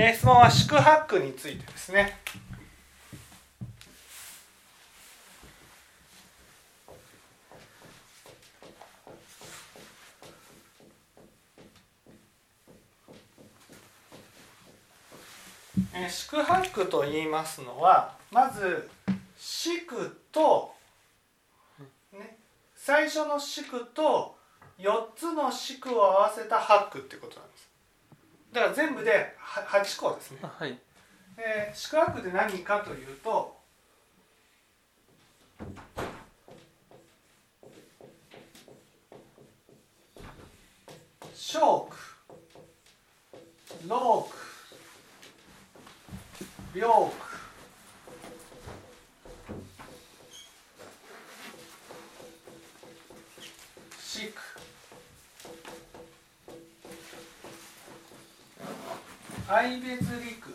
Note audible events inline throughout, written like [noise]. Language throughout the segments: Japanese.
えー、質問は宿泊についてですね。えー、宿泊と言いますのはまず宿と、ね、最初の宿と4つの宿を合わせた泊ってことなんです。だから全部で8個ですね。はい。えー、宿泊で何かというとショーク、ロー愛別陸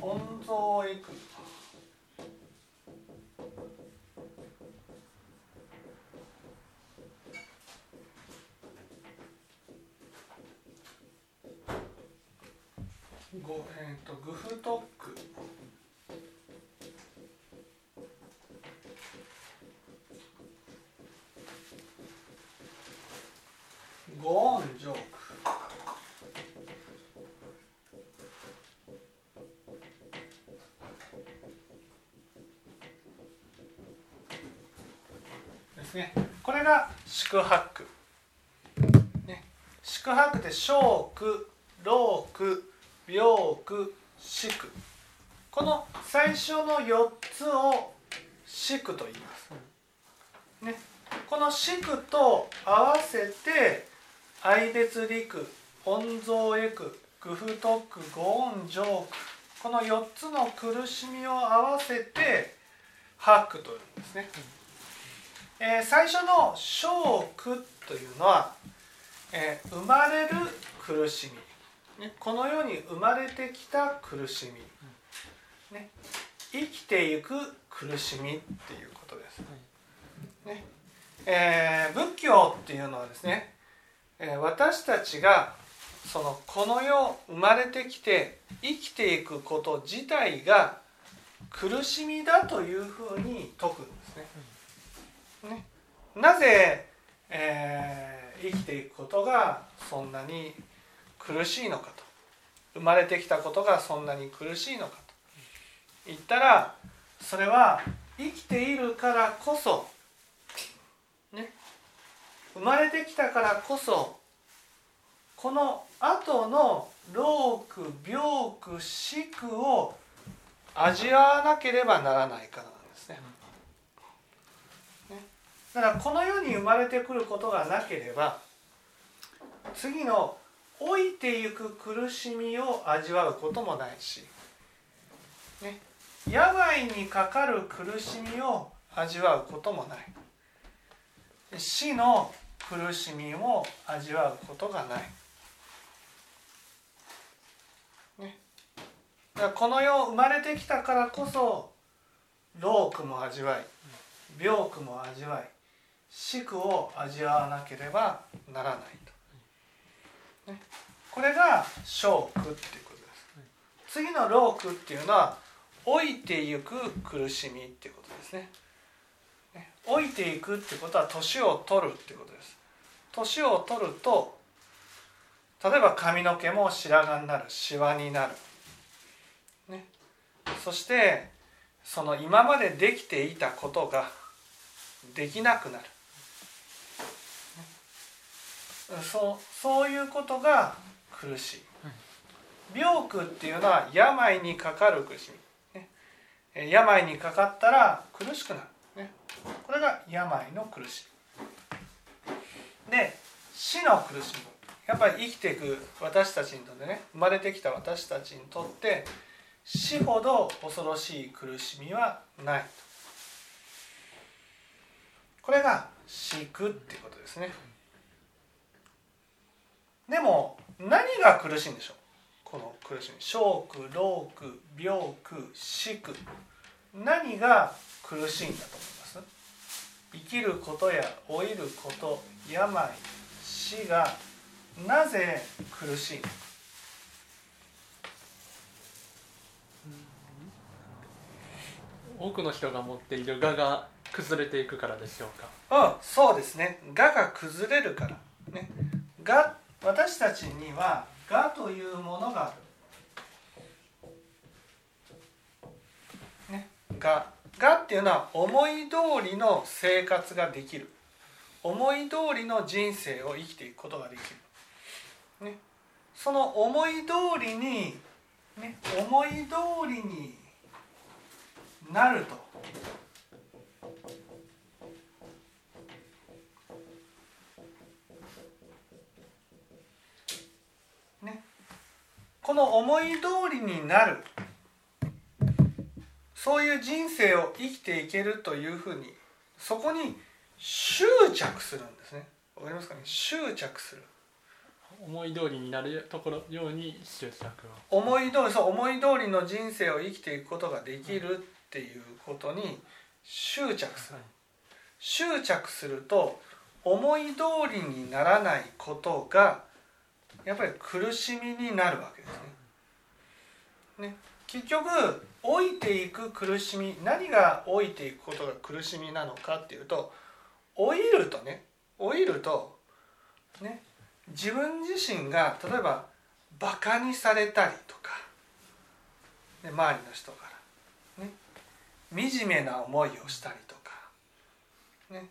温蔵へ行く。えっ、ー、とグフトック。ゴーンジョーク。ですね。これが宿泊、ね、宿泊で小区老区病句四句この最初の4つを四句と言います。ね、この四句と合わせて愛別陸本蔵へ句工夫特区五音上句この4つの苦しみを合わせて八句というんですね。えー、最初の「小句」というのは、えー、生まれる苦しみね、この世に生まれてきた苦しみ、ね、生きていく苦しみっていうことです。ね。えー、仏教っていうのはですね、えー、私たちがそのこの世生まれてきて生きていくこと自体が苦しみだというふうに説くんですね。ね。なぜ、えー、生きていくことがそんなに苦しいのかと。生まれてきたことがそんなに苦しいのかと。言ったらそれは生きているからこそね。生まれてきたからこそこの後の老苦病苦死苦を味わわなければならないからなんですね。ね。だからこの世に生まれてくることがなければ次の老いてゆく苦しみを味わうこともないし、ね、病にかかる苦しみを味わうこともない。死の苦しみを味わうことがない、ね、だからこの世生まれてきたからこそ老苦も味わい病苦も味わい死苦を味わわなければならない、これが小苦っていうことです。次の老苦っていうのは老いていく苦しみっていうことですね。老いていくってことは年を取るってことです。年を取ると例えば髪の毛も白髪になるシワになる、ね、そしてその今までできていたことができなくなるそうそういうことが苦しい。病苦っていうのは病にかかる苦しみ、ね、病にかかったら苦しくなる、ね、これが病の苦しみ。で死の苦しみ。やっぱり生きていく私たちにとってね生まれてきた私たちにとって死ほど恐ろしい苦しみはないこれが死苦っていうことですね。でも何が苦しいんでしょう？この苦しみ。小苦老苦病苦死苦。何が苦しいんだと思います？生きることや老いること病死がなぜ苦しいの？か多くの人が持っている我が崩れていくからでしょうか。うんそうですね。我が崩れるから。ね。我私たちには我というものがあるね我我っていうのは思い通りの生活ができる。思い通りの人生を生きていくことができる、ね、その思い通りに、ね、思い通りになると。この思い通りになる。そういう人生を生きていけるというふうにそこに執着するんですね。わかりますかね？執着する。思い通りになるところように執着を。思い通りそう思い通りの人生を生きていくことができるっていうことに執着する、執着すると思い通りにならないことがやっぱり苦しみになるわけですね。ね結局老いていく苦しみ何が老いていくことが苦しみなのかっていうと老いるとね老いるとね自分自身が例えばバカにされたりとか、ね、周りの人からね惨めな思いをしたりとか、ね、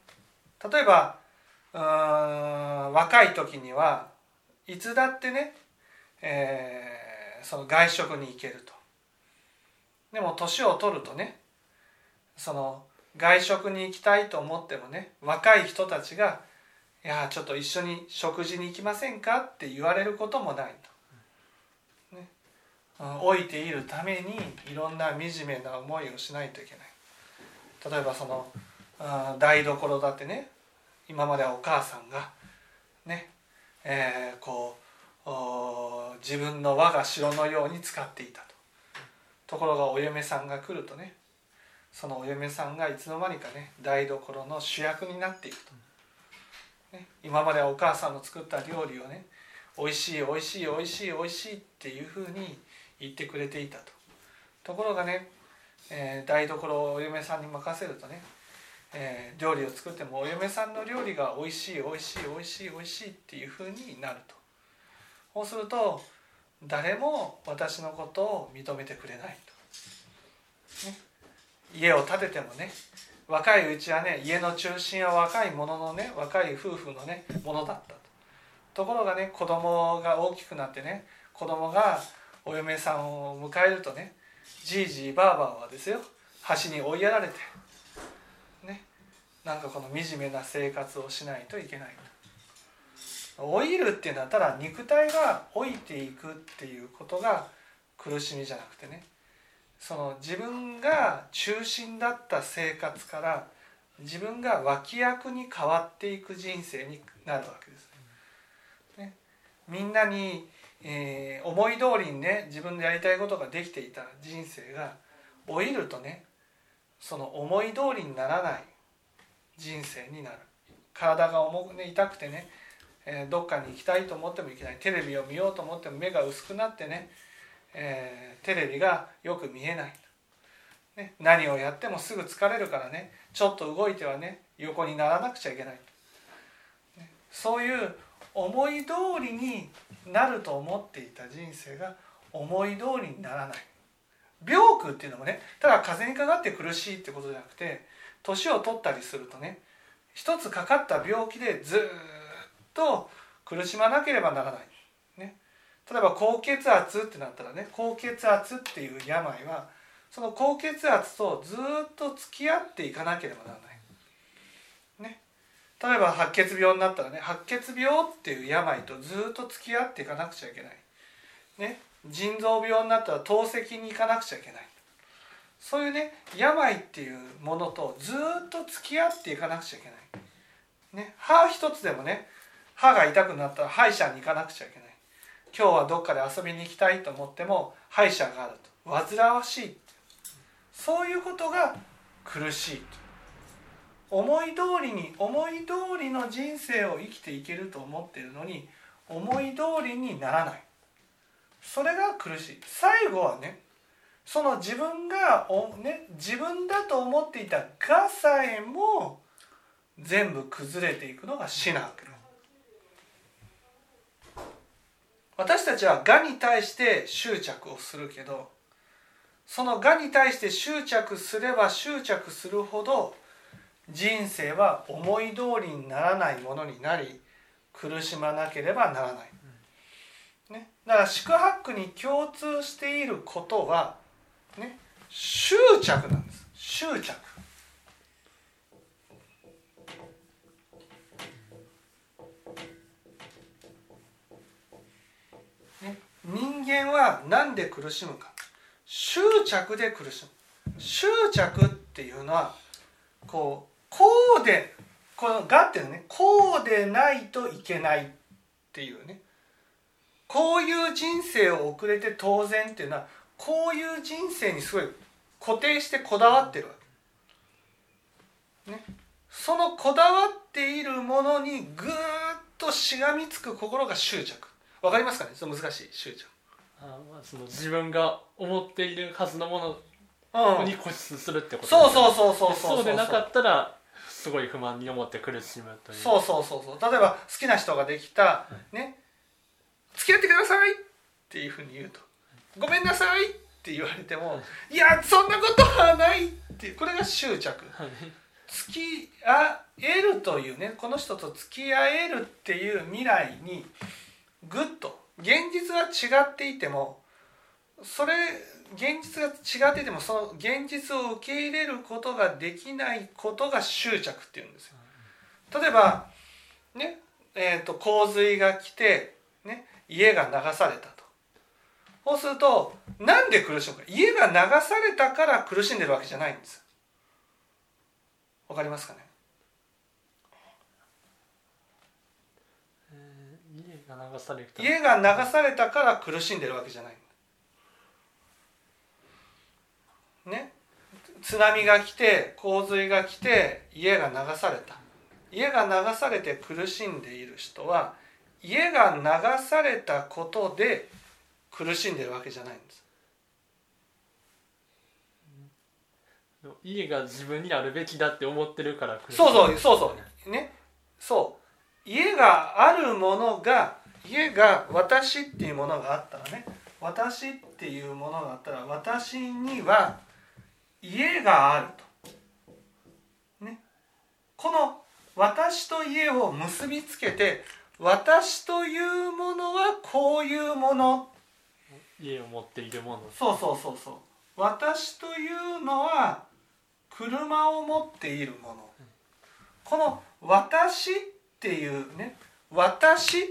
例えばうん若い時にはいつだってね、えー、その外食に行けると。でも年を取るとねその外食に行きたいと思ってもね若い人たちが「いやちょっと一緒に食事に行きませんか?」って言われることもないと。ね、老いているためにいろんな惨めな思いをしないといけない。例えばその台所だってね今まではお母さんがね、えー、こう自分の我が城のように使っていたと。ところがお嫁さんが来るとねそのお嫁さんがいつの間にかね台所の主役になっていくと、ね、今まではお母さんの作った料理をね美味しい美味しい美味しい美味しいっていうふうに言ってくれていたとところがね、えー、台所をお嫁さんに任せるとね、えー、料理を作ってもお嫁さんの料理が美味しい美味しい美味しい美味しいっていうふうになると。そうすると誰も私のことを認めてくれないと、ね、家を建ててもね若いうちはね家の中心は若い者のね若い夫婦のねものだったと。ところがね子供が大きくなってね子供がお嫁さんを迎えるとねじいじいばあばはですよ橋に追いやられてなんかこの惨めな生活をしないといけないと。老いるっていうのはただ肉体が老いていくっていうことが苦しみじゃなくてねその自分が中心だった生活から自分が脇役に変わっていく人生になるわけですね。みんなに、えー、思い通りにね自分でやりたいことができていた人生が老いるとねその思い通りにならない人生になる。体が重くね痛くてねえー、どっかに行きたいと思っても行けない。テレビを見ようと思っても目が薄くなってね、えー、テレビがよく見えない、ね、何をやってもすぐ疲れるからねちょっと動いてはね横にならなくちゃいけない、ね、そういう思い通りになると思っていた人生が思い通りにならない。病苦っていうのもねただ風にかかって苦しいってことじゃなくて年を取ったりするとね一つかかった病気でずっと苦しまなければならない、ね、例えば高血圧ってなったらね高血圧っていう病はその高血圧とずっと付き合っていかなければならない。ね、例えば白血病になったらね白血病っていう病とずっと付き合っていかなくちゃいけない。ね、腎臓病になったら透析に行かなくちゃいけない。そういうね病っていうものとずっと付き合っていかなくちゃいけない。ね、歯一つでもね歯が痛くなったら歯医者に行かなくちゃいけない。今日はどっかで遊びに行きたいと思っても歯医者があると。煩わしいそういうことが苦しい思い通りに思い通りの人生を生きていけると思っているのに思い通りにならない。それが苦しい。最後はねその自分がお、ね、自分だと思っていた「が」さえも全部崩れていくのが死なわけ私たちはがに対して執着をするけどそのがに対して執着すれば執着するほど人生は思い通りにならないものになり苦しまなければならない。ね、だから宿泊に共通していることは、ね、執着なんです。執着。人間は何で苦しむか。執着で苦しむ。執着っていうのはこうこうでこの「が」っていうのはね。こうでないといけないっていうね。こういう人生を送れて当然っていうのはこういう人生にすごい固定してこだわってるわけ。ね、そのこだわっているものにぐーっとしがみつく心が執着。わかりますかね？その難しい執着。あまあその自分が思っているはずのものに固執するってこと、そうそうそうそうそう。そうでなかったらすごい不満に思って苦しむという。そうそうそうそう。例えば好きな人ができた、はい、ね。付き合ってくださいっていうふうに言うとごめんなさいって言われてもいやそんなことはないってこれが執着、はい、付き合えるというねこの人と付き合えるっていう未来にぐっと現実は違っていてもそれ現実が違っていてもその現実を受け入れることができないことが執着っていうんですよ。例えばねえーと、洪水が来て、ね、家が流された。そうするとなんで苦しむか。家が流されたから苦しんでるわけじゃないんです。わかりますかね？が流された。家が流されたから苦しんでるわけじゃない。ね？津波が来て洪水が来て家が流された。家が流されて苦しんでいる人は家が流されたことで苦しんでるわけじゃないんです。家が自分にあるべきだって思ってるからそうそうそうそう。ね。そう。家があるものが家が私っていうものがあったらね。私っていうものがあったら私には家があると。ね、この私と家を結びつけて私というものはこういうもの家を持っているもの。そうそうそうそう。私というのは車を持っているもの。この私っていうね私っ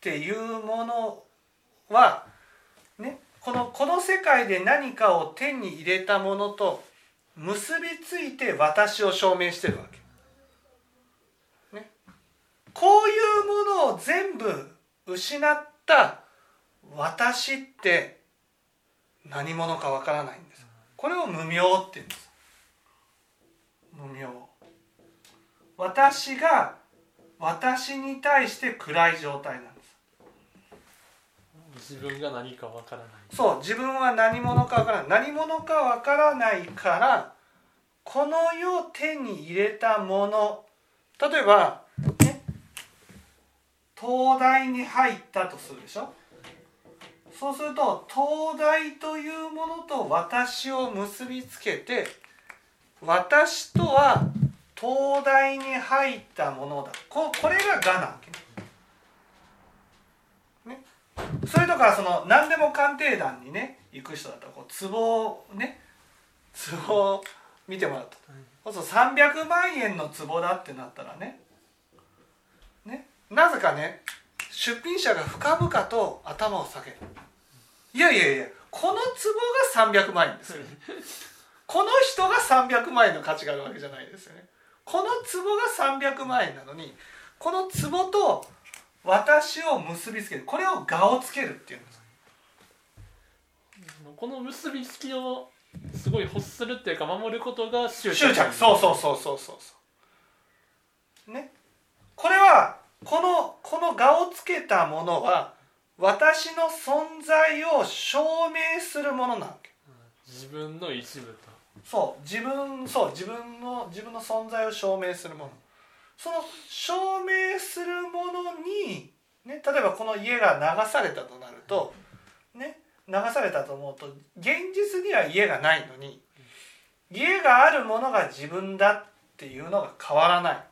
ていうものはねこのこの世界で何かを手に入れたものと結びついて私を証明してるわけ。ね、こういうものを全部失った私って何者かわからないんです。これを無名って言うんです。無名。私が私に対して暗い状態なんです自分が何かわからないそう自分は何者かわからない何者かわからないからこの世手に入れたもの例えばね東大に入ったとするでしょそうすると東大というものと私を結びつけて私とは東大に入ったものだ。ここれが「が」なわけ。ね。ねそれとかその何でも鑑定団にね行く人だったらこう壺をね壺を見てもらうと、そうすると300万円の壺だってなったらね。ね。なぜかね出品者が深々と頭を下げるいやいやいやこの壺が300万円ですよこの人が300万円の価値があるわけじゃないですよね。この壺が300万円なのにこの壺と私を結びつけるこれを我をつけるっていうんです。この結びつきをすごい欲するっていうか守ることが執執着。そうそうそうそうそうそう。ね。これはこのこの我をつけたものは私の存在を証明するものなわけ。自分の一部と。そう自分そう自分の自分の存在を証明するもの。その証明するものに、ね、例えばこの家が流されたとなると、ね、流されたと思うと現実には家がないのに家があるものが自分だっていうのが変わらない。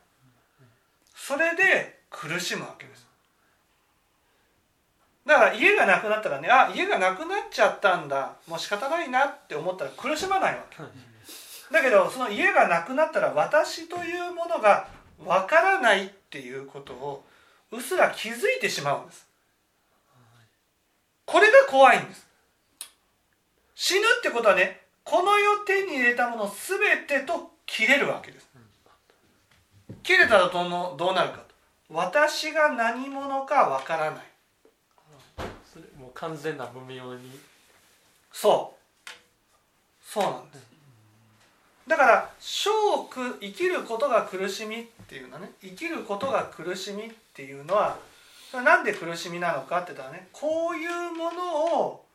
それで苦しむわけですだから家がなくなったらねあ家がなくなっちゃったんだ。もう仕方ないなって思ったら苦しまないわけ。だけどその家がなくなったら私というものがわからないっていうことをうっすら気づいてしまうんです。これが怖いんです。死ぬってことはねこの世手に入れたもの全てと切れるわけです。切れたらどのどうなるかと。私が何者かわからないう完全な無明に。そう。そうなんです。だから生苦生きることが苦しみっていうのはね。生きることが苦しみっていうのはなんで苦しみなのかって言ったらねこういうものを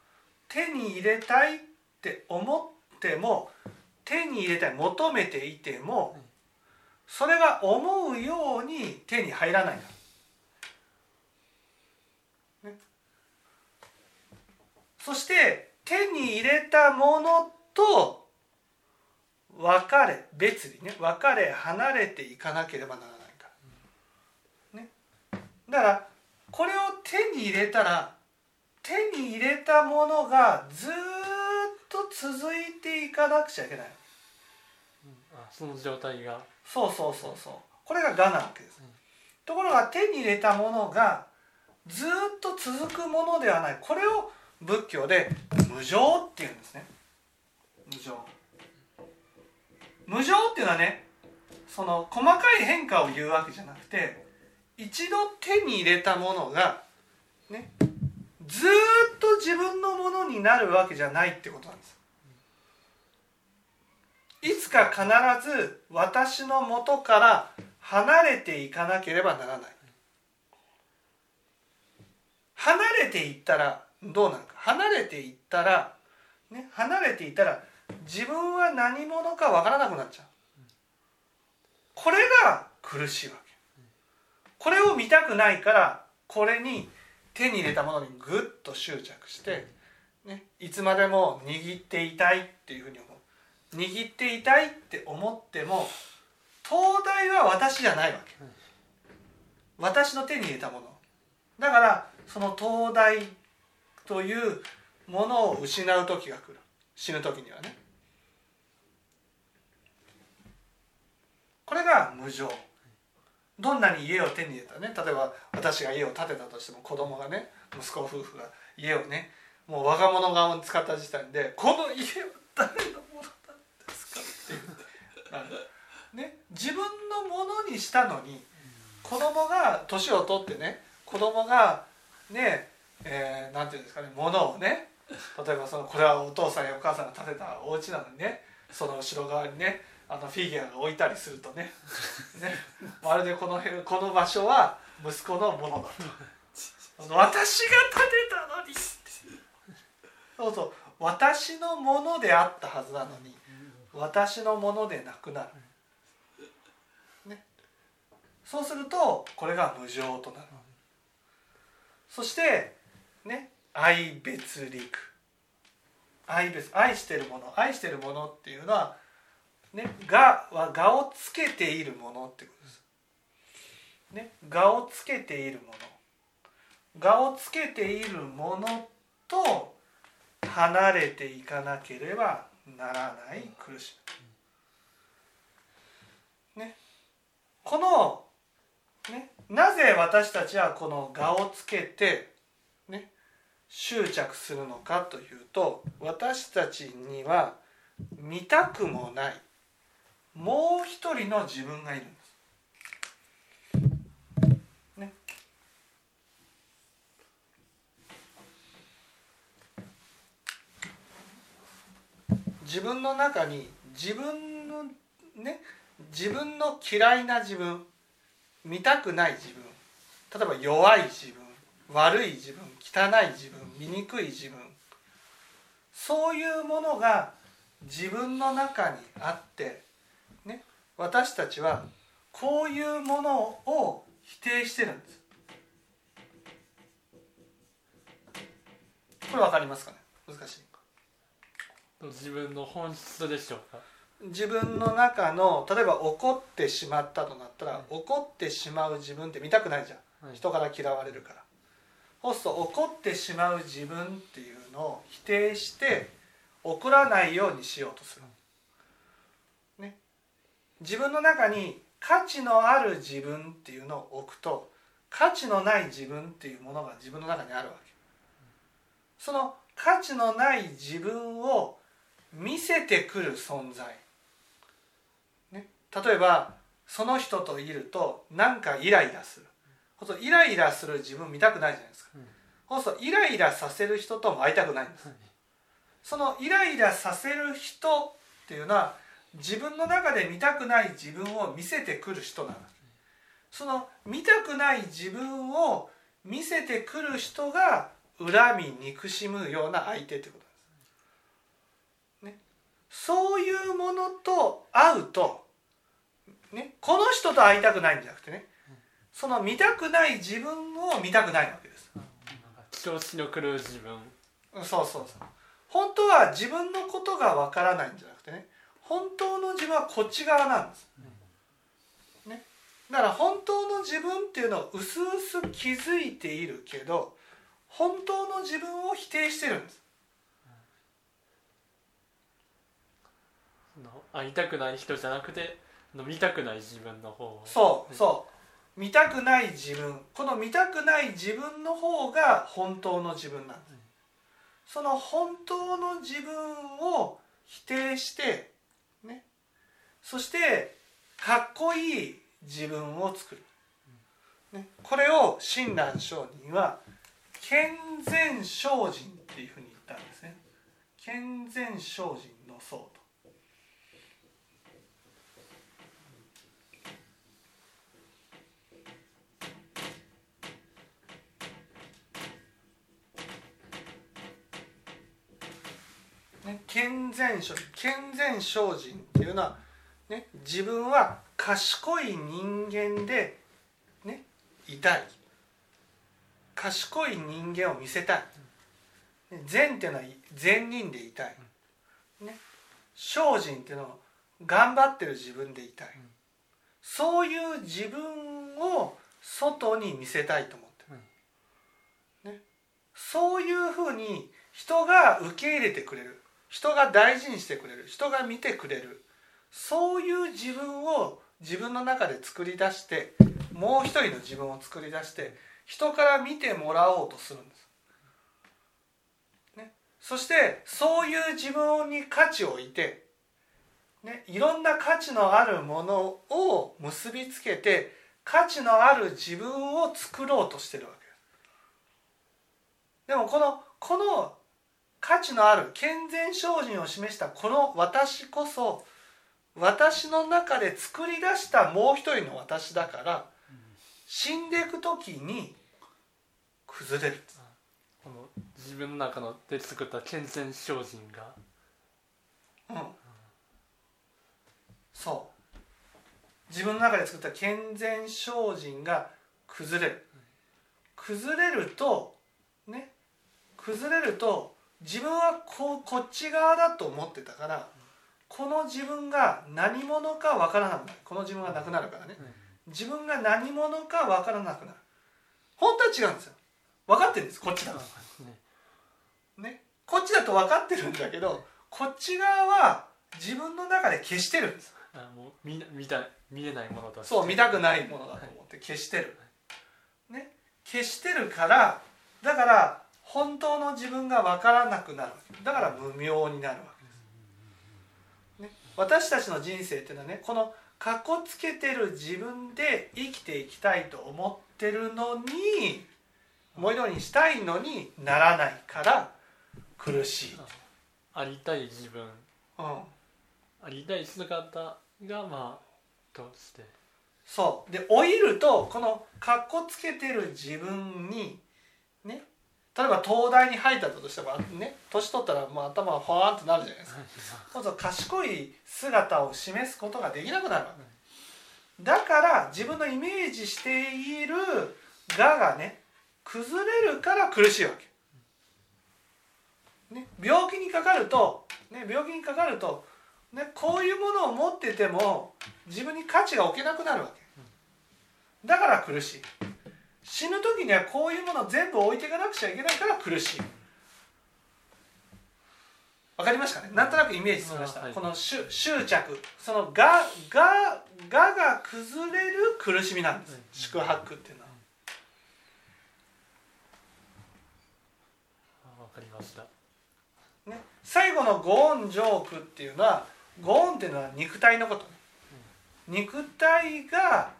手に入れたいって思っても手に入れたい求めていてもそれが思うように手に入らないんだ、そして手に入れたものと別れ別にね別れ離れていかなければならないから、ね、だからこれを手に入れたら手に入れたものがずっと続いていかなくちゃいけない。あその状態が。そうそうそうそう。これが我なわけです、ところが手に入れたものがずっと続くものではない。これを仏教で無常っていうんですね。無常。無常っていうのはねその細かい変化を言うわけじゃなくて一度手に入れたものがねずっと自分のものになるわけじゃないってことなんです。いつか必ず私の元から離れていかなければならない。離れていったらどうなるか離れていったら、ね、離れていったら自分は何者か分からなくなっちゃう。これが苦しいわけ。これを見たくないからこれに手に入れたものにぐっと執着して、ね、いつまでも握っていたいっていうふうに思う。握っていたいって思っても東大は私じゃないわけ。私の手に入れたもの。だからその東大というものを失う時が来る。死ぬ時にはね。これが無常。どんなに家を手に入れたね。例えば私が家を建てたとしても子供がね息子夫婦が家をねもう我が物顔に使った時点で「この家は誰のものなんですか?」っていう。ね。自分のものにしたのに子供が年を取ってね子供がねえー、なんていうんですかね物をね例えばそのこれはお父さんやお母さんが建てたお家なのにねその後ろ側にねあのフィギュアが置いたりするとねねまるでこの辺この場所は息子のものだと。私が建てたのにそうそう私のものであったはずなのに私のものでなくなる、ね、そうするとこれが無常となる。そしてね愛別陸。愛別愛してるもの愛してるものっていうのはねがは我をつけているものってことです。ね我をつけているもの。我をつけているものと離れていかなければならない苦しみ。ねこのねなぜ私たちはこの我をつけてね執着するのかというと私たちには見たくもないもう一人の自分がいるんです。ね。自分の中に自分のね自分の嫌いな自分見たくない自分例えば弱い自分悪い自分汚い自分醜い自分。そういうものが自分の中にあってね私たちはこういうものを否定してるんです。これ分かりますかね？難しい。自分の本質でしょうか？自分の中の例えば怒ってしまったとなったら怒ってしまう自分って見たくないじゃん、はい。人から嫌われるからそうすると怒ってしまう自分っていうのを否定して怒らないようにしようとする、ね、自分の中に価値のある自分っていうのを置くと価値のない自分っていうものが自分の中にあるわけ。その価値のない自分を見せてくる存在、ね、例えばその人といるとなんかイライラする。イライラする自分見たくないじゃないですか、イライラさせる人とも会いたくないんです。そのイライラさせる人っていうのは自分の中で見たくない自分を見せてくる人なの。その見たくない自分を見せてくる人が恨み憎しむような相手ってことです、ね、そういうものと会うと、ね、この人と会いたくないんじゃなくてねその見たくない自分を見たくないわけです。調子の狂う自分。うんそうそうそう。本当は自分のことがわからないんじゃなくてね。本当の自分はこっち側なんです、ね、だから本当の自分っていうのをうすうす気づいているけど本当の自分を否定してるんです。その会いたくない人じゃなくて見たくない自分の方をそうそう見たくない自分。この見たくない自分の方が本当の自分なんです。その本当の自分を否定してね。そしてかっこいい自分を作る、ね、これを親鸞上人は健全精進っていうふうに言ったんですね。健全精進の僧とね、健全精健全精進っていうのは、ね、自分は賢い人間で、ね、いたい。賢い人間を見せたい、ね善っていうのは善人でいたい、ね、精進っていうのは頑張ってる自分でいたい、そういう自分を外に見せたいと思ってる、ね、そういうふうに人が受け入れてくれる人が大事にしてくれる人が見てくれるそういう自分を自分の中で作り出してもう一人の自分を作り出して人から見てもらおうとするんです。ね、そしてそういう自分に価値を置いて、ね、いろんな価値のあるものを結びつけて価値のある自分を作ろうとしてるわけです。でもこのこの価値のある健全精進を示したこの私こそ私の中で作り出したもう一人の私だから死んでいく時に崩れる。この自分の中ので作った健全精進が。うん。そう。自分の中で作った健全精進が崩れる。崩れるとね崩れると自分はこうこっち側だと思ってたからこの自分が何者か分からなくなる。この自分がなくなるからね。自分が何者か分からなくなる。本当は違うんですよ。分かってるんです。こっちだと。ねね。こっちだと分かってるんだけどこっち側は自分の中で消してるんですあもう見な見た見えないものとして。そう見たくないものだと思って消してる、ね、消してるからだから本当の自分が分からなくなる。だから無明になるわけです、ね、私たちの人生っていうのはねこのかっこつけてる自分で生きていきたいと思ってるのに思い通りにしたいのにならないから苦しいありたい自分。うん。ありたい姿がまあとして。そう。で老いるとこのかっこつけてる自分にね例えば東大に入ったとしてもね年取ったらもう頭がファーンとなるじゃないですか。そうすると賢い姿を示すことができなくなるわけ。だから自分のイメージしている我がね崩れるから苦しいわけ、ね、病気にかかると、ね、病気にかかると、ね、こういうものを持ってても自分に価値が置けなくなるわけ。だから苦しい死ぬ時にはこういうものを全部置いていかなくちゃいけないから苦しい。わかりましたね？なんとなくイメージつきました、はい。この執執着。そのがががが崩れる苦しみなんです、うん。宿泊っていうのは。あわかりました。ね、最後のゴーンジョークっていうのはゴーンっていうのは肉体のこと、ね肉体が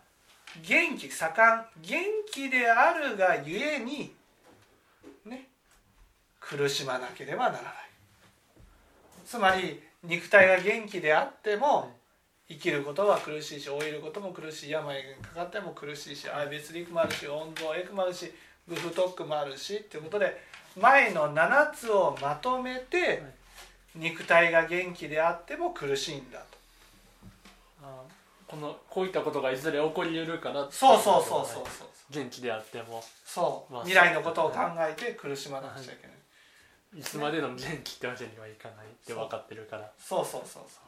元気盛ん元気であるがゆえにね苦しまなければならない。つまり肉体が元気であっても生きることは苦しいし老いることも苦しい病にかかっても苦しいし愛別陸もあるし温存エクもあるしグフトックもあるしっていうことで前の7つをまとめて肉体が元気であっても苦しいんだこのこういったことがいずれ起こりうるからそうそうそうそうそう。元気であっても。そう。まあ未来のことを考えて苦しまなくちゃいけない。い。つまでの元気ってわけにはいかないって分かってるから。そうそうそうそう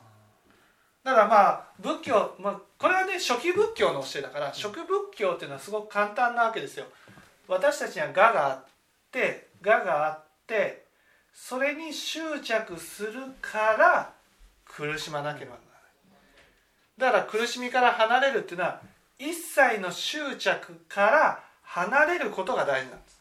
だからまあ仏教、まあ、これはね初期仏教の教えだから初期仏教っていうのはすごく簡単なわけですよ。私たちには我があって我があってそれに執着するから苦しまなければだから苦しみから離れるっていうのは一切の執着から離れることが大事なんです。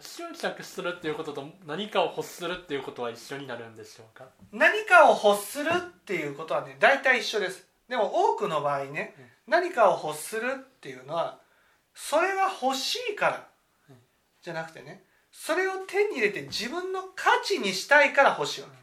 執着するっていうことと何かを欲するっていうことは一緒になるんでしょうか？何かを欲するっていうことはね大体一緒です。でも多くの場合ね何かを欲するっていうのはそれが欲しいから。うん。じゃなくてねそれを手に入れて自分の価値にしたいから欲しいわけ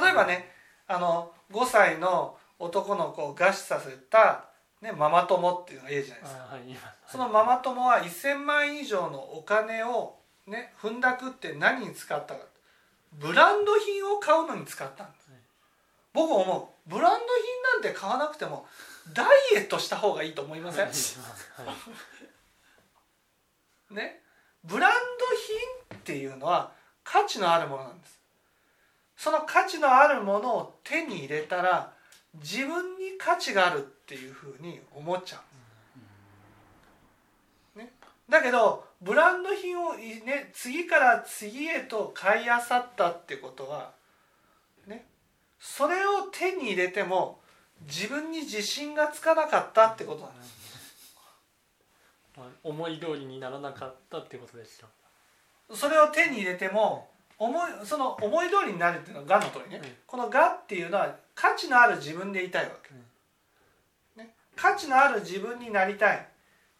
例えばねあの5歳の男の子を餓死させた、ね、ママ友っていうのがいいじゃないですか。あはい今そのママ友は1000万以上のお金をね踏んだくって何に使ったか。ブランド品を買うのに使ったんです、はい。僕思う。ブランド品なんて買わなくてもダイエットした方がいいと思いません、はい。ね？ブランド品っていうのは価値のあるものなんですその価値のあるものを手に入れたら自分に価値があるっていうふうに思っちゃう、ね、だけどブランド品をい、ね、次から次へと買いあさったってことはね。それを手に入れても自分に自信がつかなかったってことなんですまあ思い通りにならなかったってことでしょそれを手に入れても思いその思い通りになるっていうのは「が」の通りね、うん。この「が」っていうのは価値のある自分でいたいわけ、ね、価値のある自分になりたい。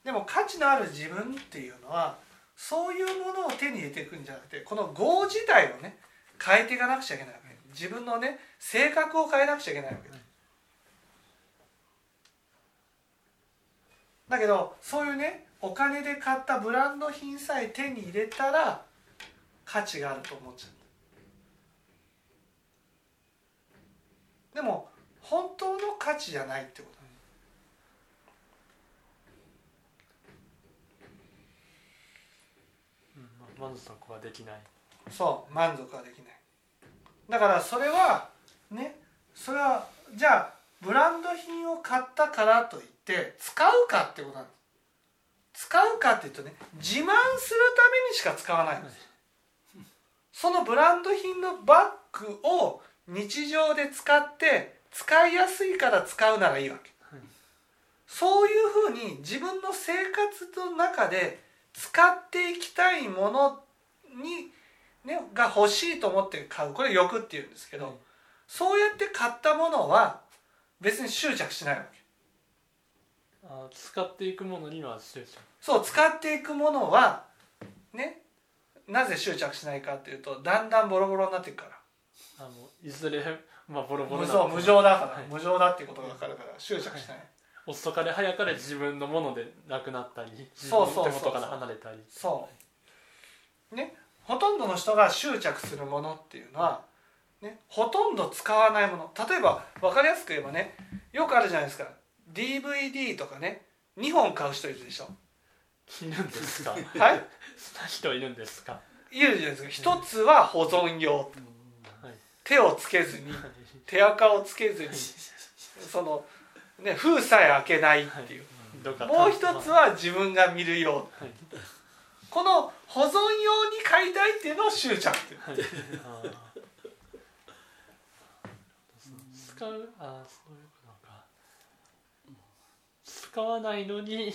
でも価値のある自分っていうのはそういうものを手に入れていくんじゃなくてこの業自体をね変えていかなくちゃいけないわけ。自分のね性格を変えなくちゃいけないわけ。だけどそういうねお金で買ったブランド品さえ手に入れたら価値があると思っちゃった。でも本当の価値じゃないってこと満足はできない。そう満足はできない。だからそれはねそれはじゃあブランド品を買ったからといって使うかってことなんです。使うかっていうとね自慢するためにしか使わないんですそのブランド品のバッグを日常で使って使いやすいから使うならいいわけ。はい。そういうふうに自分の生活の中で使っていきたいものに、ね、が欲しいと思って買う。これ欲っていうんですけど、はい。そうやって買ったものは別に執着しないわけ。あ使っていくものには執着。そう使っていくものはねなぜ執着しないかっていうとだんだんボロボロになっていくから。あもういずれ [laughs] まあボロボロ無なそう無情だから、はい。無情だっていうことが分かるから執着しない、遅かれ早かれ自分のものでなくなったり自分の手元から離れたり。そう。ねほとんどの人が執着するものっていうのは、ね、ほとんど使わないもの。例えば分かりやすく言えばねよくあるじゃないですか。DVD とかね2本買う人いるでしょいるんですか？[laughs] はい？そんな人いるんですか？いるじゃないですか。一つは保存用。はい。手をつけずに手垢をつけずに [laughs] その、ね、封さえ開けないっていう。どうかもう一つは自分が見る用。はい。この保存用に買いたいっていうのを執着っていう。はい。使う？あーそういうか。使わないのに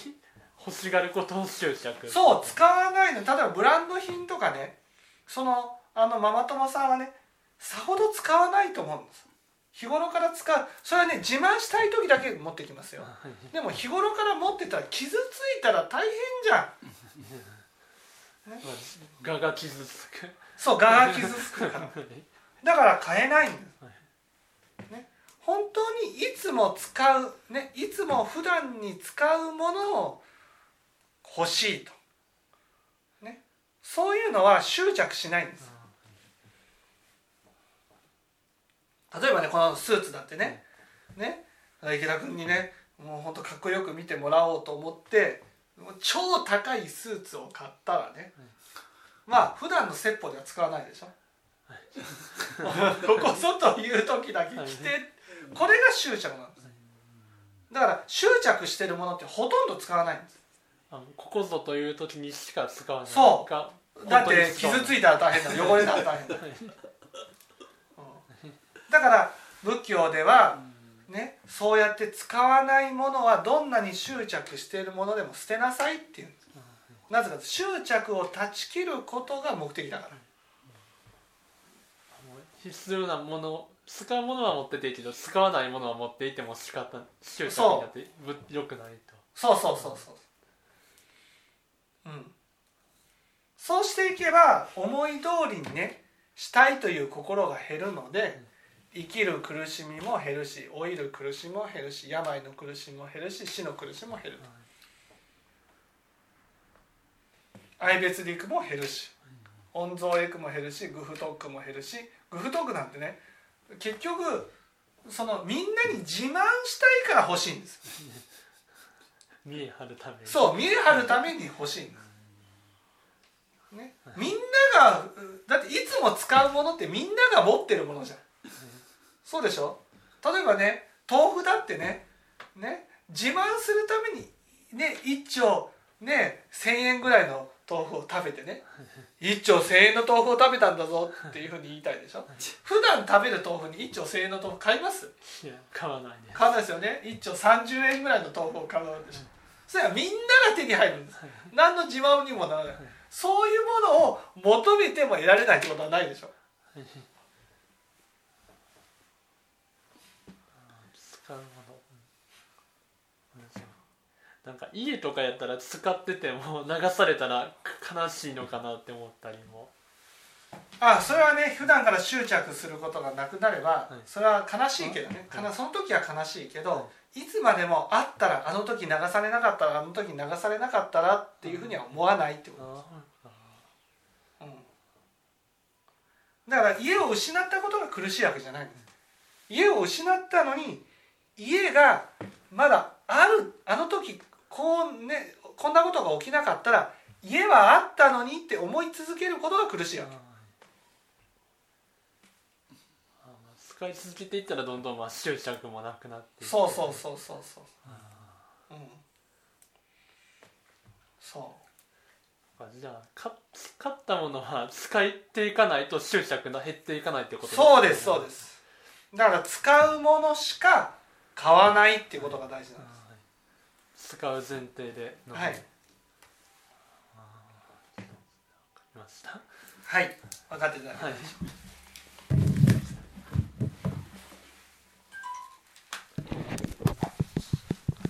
欲しがることを執着。そう使わないの。例えばブランド品とかね。そのあのママ友さんはねさほど使わないと思うんです。日頃から使う。それはね自慢したい時だけ持ってきますよ。はいでも日頃から持ってたら傷ついたら大変じゃん。[laughs] まあ我が傷つく。そう我が傷つくから。[laughs] だから買えないんです、ね、本当にいつも使う、ね、いつも普段に使うものを欲しいと、ね、そういうのは執着しないんです。例えばねこのスーツだってね。ね。池田君にねもう本当かっこよく見てもらおうと思ってもう超高いスーツを買ったらね、まあ普段の説法では使わないでしょ、ここぞという時だけ着て、はい。これが執着なんです。だから執着してるものってほとんど使わないんですあのここぞという時にしか使わない。そう。がだって傷ついいたら大変だ汚れたら大変だ、うん。だから仏教ではねそうやって使わないものはどんなに執着しているものでも捨てなさいっていうんです。なぜか執着を断ち切ることが目的だから。必要なもの使うものは持ってていいけど使わないものは持っていても仕方執着になってぶ良くないと。そうそうそうそううん。そうしていけば思い通りにねしたいという心が減るので生きる苦しみも減るし老いる苦しみも減るし病の苦しみも減るし死の苦しみも減ると。愛別陸も減るし温蔵エクも減るしグフトックも減るしグフトックなんてね結局そのみんなに自慢したいから欲しいんです見え張るために。そう見え張るために欲しいんです、ね、みんながだっていつも使うものってみんなが持ってるものじゃん。そうでしょ？例えばね豆腐だってね。ね。自慢するためにね一丁ね1,000円ぐらいの豆腐を食べてね一丁1,000円の豆腐を食べたんだぞっていうふうに言いたいでしょ？[laughs] 普段食べる豆腐に一丁1,000円の豆腐買います？いや買わないで買わないですよね。一丁30円ぐらいの豆腐を買うでしょ。それはみんなが手に入るんです。何の自慢にもならない。そういうものを求めても得られないってことはないでしょ使うものうんなんか家とかやったら使ってても流されたら悲しいのかなって思ったりも。あそれはね普段から執着することがなくなれば、はい。それは悲しいけどね、かなその時は悲しいけど、い、つまでもあったらあの時流されなかったらあの時流されなかったらっていうふうには思わないってこと。あうん。だから家を失ったことが苦しいわけじゃないんです。家を失ったのに家がまだあるあの時こうねこんなことが起きなかったら家はあったのにって思い続けることが苦しいわけ。使い続けていったらどんどんまあ執着もなくなってそうそうそうそうそう。うん。そう。じゃあか使ったものは使っていかないと執着が減っていかないってことそうですそうです。だから使うものしか買わないっていうことが大事なんですはい使う前提でのはい。わかりました。はい。分かっていただきましたはい